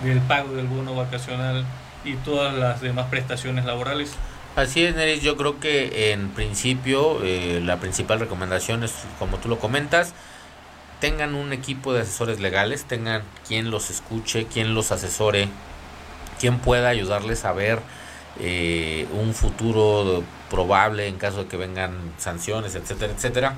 del pago del bono vacacional y todas las demás prestaciones laborales. Así es, Neris, yo creo que en principio eh, la principal recomendación es, como tú lo comentas, tengan un equipo de asesores legales, tengan quien los escuche, quien los asesore, quien pueda ayudarles a ver eh, un futuro probable en caso de que vengan sanciones, etcétera, etcétera.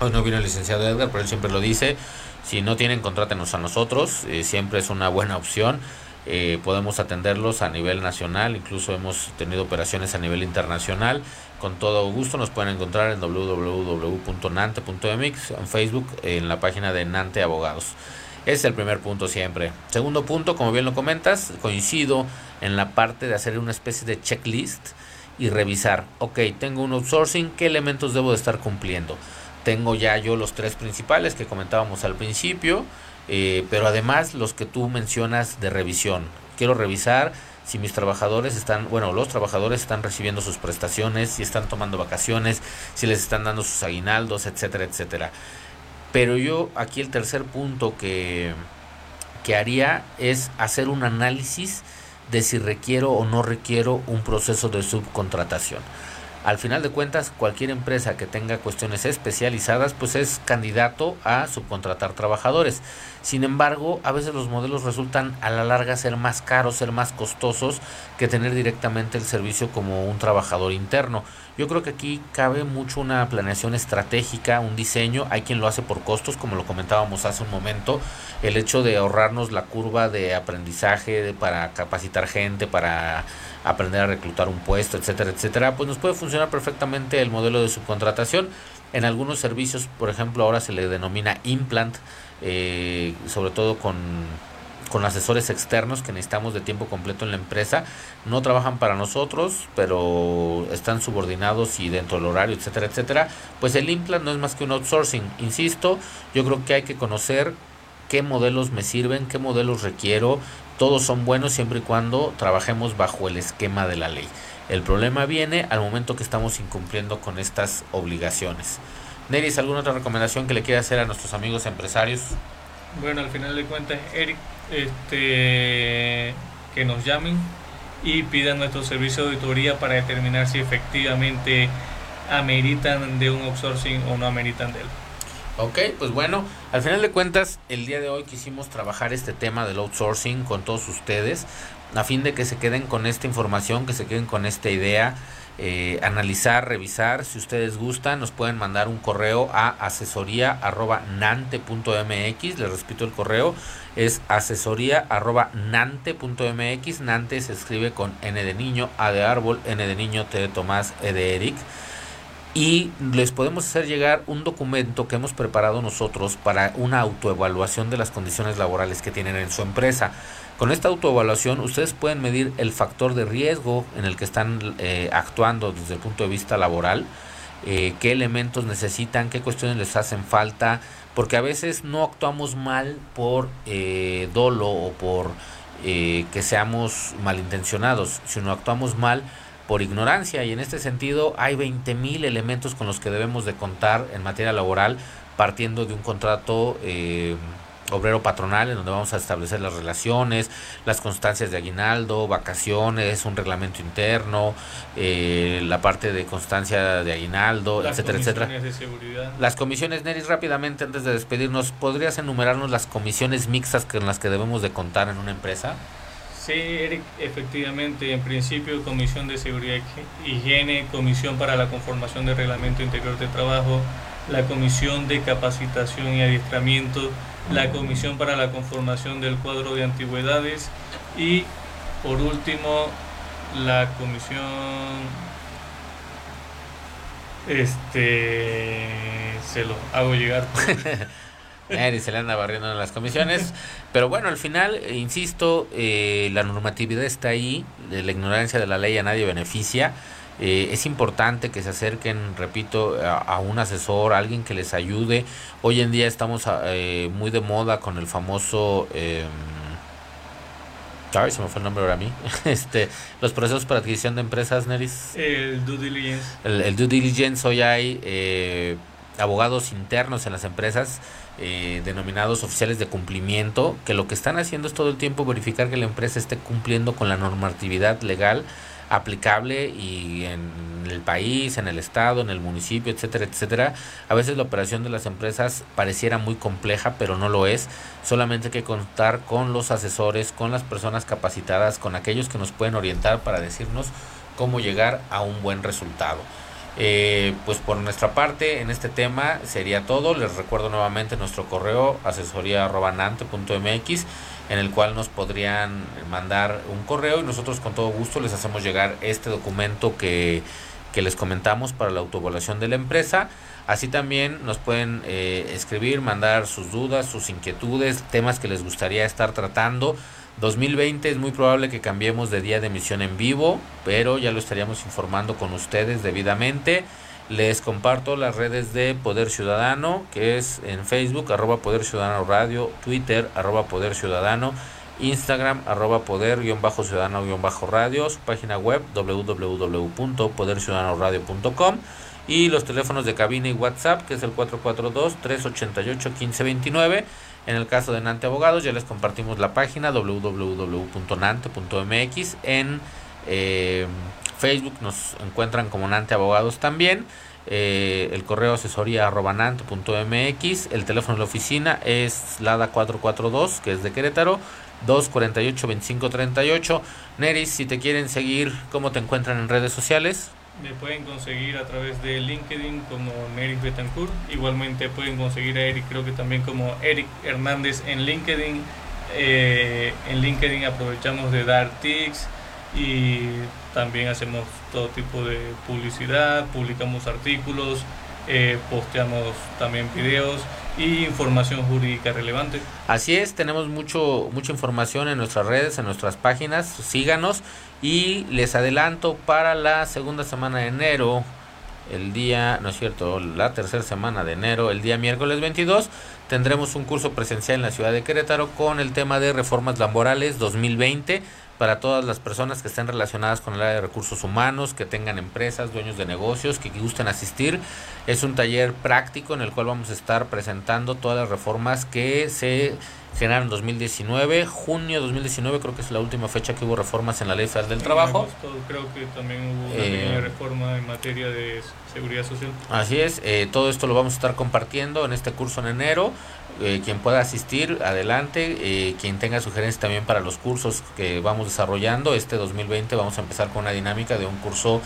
Hoy no vino el licenciado Edgar, pero él siempre lo dice. Si no tienen, contrátenos a nosotros. Eh, siempre es una buena opción. Eh, podemos atenderlos a nivel nacional, incluso hemos tenido operaciones a nivel internacional. Con todo gusto nos pueden encontrar en www.nante.mx, en Facebook, en la página de Nante Abogados. Es el primer punto siempre. Segundo punto, como bien lo comentas, coincido en la parte de hacer una especie de checklist y revisar, ok, tengo un outsourcing, ¿qué elementos debo de estar cumpliendo? Tengo ya yo los tres principales que comentábamos al principio, eh, pero además los que tú mencionas de revisión. Quiero revisar si mis trabajadores están, bueno, los trabajadores están recibiendo sus prestaciones, si están tomando vacaciones, si les están dando sus aguinaldos, etcétera, etcétera. Pero yo aquí el tercer punto que, que haría es hacer un análisis de si requiero o no requiero un proceso de subcontratación. Al final de cuentas, cualquier empresa que tenga cuestiones especializadas, pues es candidato a subcontratar trabajadores. Sin embargo, a veces los modelos resultan a la larga ser más caros, ser más costosos que tener directamente el servicio como un trabajador interno. Yo creo que aquí cabe mucho una planeación estratégica, un diseño. Hay quien lo hace por costos, como lo comentábamos hace un momento. El hecho de ahorrarnos la curva de aprendizaje para capacitar gente, para aprender a reclutar un puesto, etcétera, etcétera, pues nos puede funcionar perfectamente el modelo de subcontratación. En algunos servicios, por ejemplo, ahora se le denomina implant, eh, sobre todo con, con asesores externos que necesitamos de tiempo completo en la empresa. No trabajan para nosotros, pero están subordinados y dentro del horario, etcétera, etcétera. Pues el implant no es más que un outsourcing. Insisto, yo creo que hay que conocer qué modelos me sirven, qué modelos requiero, todos son buenos siempre y cuando trabajemos bajo el esquema de la ley. El problema viene al momento que estamos incumpliendo con estas obligaciones. Neris, ¿alguna otra recomendación que le quiera hacer a nuestros amigos empresarios? Bueno, al final de cuentas, Eric, este, que nos llamen y pidan nuestro servicio de auditoría para determinar si efectivamente ameritan de un outsourcing o no ameritan de él. Ok, pues bueno, al final de cuentas, el día de hoy quisimos trabajar este tema del outsourcing con todos ustedes, a fin de que se queden con esta información, que se queden con esta idea eh, analizar, revisar. Si ustedes gustan, nos pueden mandar un correo a asesoría.nante.mx. Les repito el correo, es asesoría.nante.mx. Nante se escribe con N de niño, A de árbol, N de niño, T de Tomás, E de Eric. Y les podemos hacer llegar un documento que hemos preparado nosotros para una autoevaluación de las condiciones laborales que tienen en su empresa. Con esta autoevaluación ustedes pueden medir el factor de riesgo en el que están eh, actuando desde el punto de vista laboral, eh, qué elementos necesitan, qué cuestiones les hacen falta, porque a veces no actuamos mal por eh, dolo o por que seamos malintencionados, sino actuamos mal por ignorancia. Y en este sentido hay 20.000 elementos con los que debemos de contar en materia laboral partiendo de un contrato obrero patronal en donde vamos a establecer las relaciones, las constancias de aguinaldo, vacaciones, un reglamento interno, eh, la parte de constancia de aguinaldo, etcétera, etcétera. Las comisiones, Neris, rápidamente antes de despedirnos, ¿podrías enumerarnos las comisiones mixtas con las que debemos de contar en una empresa? Sí, Eric, efectivamente, en principio Comisión de Seguridad y Higiene, Comisión para la Conformación del Reglamento Interior de Trabajo, la Comisión de Capacitación y Adiestramiento, la Comisión para la Conformación del Cuadro de Antigüedades y por último la Comisión este se lo hago llegar. [laughs] Y se le anda barriendo en las comisiones pero bueno al final insisto eh, la normatividad está ahí la ignorancia de la ley a nadie beneficia eh, es importante que se acerquen, repito, a, un asesor, a alguien que les ayude. Hoy en día estamos eh, muy de moda con el famoso... Eh, se me fue el nombre ahora a mí. [laughs] este, los procesos para adquisición de empresas, Neris. El due diligence. El, due diligence, hoy hay eh, abogados internos en las empresas denominados oficiales de cumplimiento, que lo que están haciendo es todo el tiempo verificar que la empresa esté cumpliendo con la normatividad legal aplicable y en el país, en el estado, en el municipio, etcétera, etcétera. A veces la operación de las empresas pareciera muy compleja, pero no lo es. Solamente hay que contar con los asesores, con las personas capacitadas, con aquellos que nos pueden orientar para decirnos cómo llegar a un buen resultado. Eh, pues por nuestra parte en este tema sería todo. Les recuerdo nuevamente nuestro correo asesoría.nante.mx en el cual nos podrían mandar un correo y nosotros con todo gusto les hacemos llegar este documento que, les comentamos para la autoevaluación de la empresa. Así también nos pueden eh, escribir, mandar sus dudas, sus inquietudes, temas que les gustaría estar tratando. 2020 es muy probable que cambiemos de día de emisión en vivo, pero ya lo estaríamos informando con ustedes debidamente. Les comparto las redes de Poder Ciudadano, que es en Facebook, arroba Poder Ciudadano Radio, Twitter, arroba Poder Ciudadano, Instagram, arroba Poder-Ciudadano-Radio, su página web www.poderciudadanoradio.com y los teléfonos de cabina y WhatsApp, que es el 442-388-1529. En el caso de Nante Abogados, ya les compartimos la página www.nante.mx en... Eh, Facebook nos encuentran como Nante Abogados también. Eh, el correo asesoría arroba el teléfono de la oficina es LADA 442, que es de Querétaro, 248-2538. Neris, si te quieren seguir, ¿cómo te encuentran en redes sociales? Me pueden conseguir a través de LinkedIn como Neris Betancourt. Igualmente pueden conseguir a Eric, creo que también como Eric Hernández en LinkedIn. Eh, en LinkedIn aprovechamos de dar tics y también hacemos todo tipo de publicidad, publicamos artículos, eh, posteamos también videos y información jurídica relevante. Así es, tenemos mucho mucha información en nuestras redes, en nuestras páginas, síganos y les adelanto para la segunda semana de enero, el día, no es cierto, la tercera semana de enero, el día miércoles 22, tendremos un curso presencial en la ciudad de Querétaro con el tema de reformas laborales 2020 para todas las personas que estén relacionadas con el área de recursos humanos, que tengan empresas, dueños de negocios, que gusten asistir. Es un taller práctico en el cual vamos a estar presentando todas las reformas que se generaron en 2019. Junio de 2019 creo que es la última fecha que hubo reformas en la Ley Federal del Trabajo. creo que también hubo una eh, reforma en materia de seguridad social. Así es, eh, todo esto lo vamos a estar compartiendo en este curso en enero. Eh, quien pueda asistir, adelante. Eh, quien tenga sugerencias también para los cursos que vamos desarrollando, este 2020 vamos a empezar con una dinámica de un curso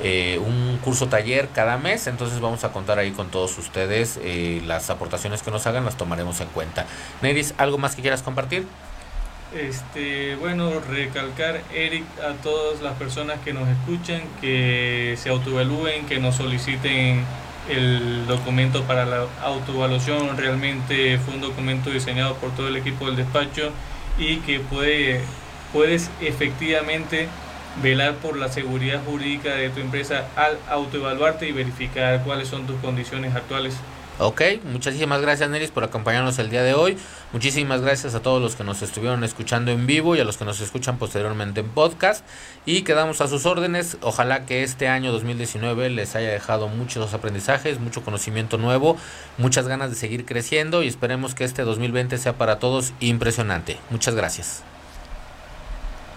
eh, un curso taller cada mes, entonces vamos a contar ahí con todos ustedes eh, las aportaciones que nos hagan, las tomaremos en cuenta. Neris, ¿algo más que quieras compartir? Este, bueno, recalcar, Eric, a todas las personas que nos escuchan, que se autoevalúen, que nos soliciten el documento para la autoevaluación. Realmente fue un documento diseñado por todo el equipo del despacho y que puede, puedes efectivamente velar por la seguridad jurídica de tu empresa al autoevaluarte y verificar cuáles son tus condiciones actuales. Ok, muchísimas gracias Neris por acompañarnos el día de hoy. Muchísimas gracias a todos los que nos estuvieron escuchando en vivo y a los que nos escuchan posteriormente en podcast. Y quedamos a sus órdenes. Ojalá que este año 2019 les haya dejado muchos aprendizajes, mucho conocimiento nuevo, muchas ganas de seguir creciendo y esperemos que este 2020 sea para todos impresionante. Muchas gracias.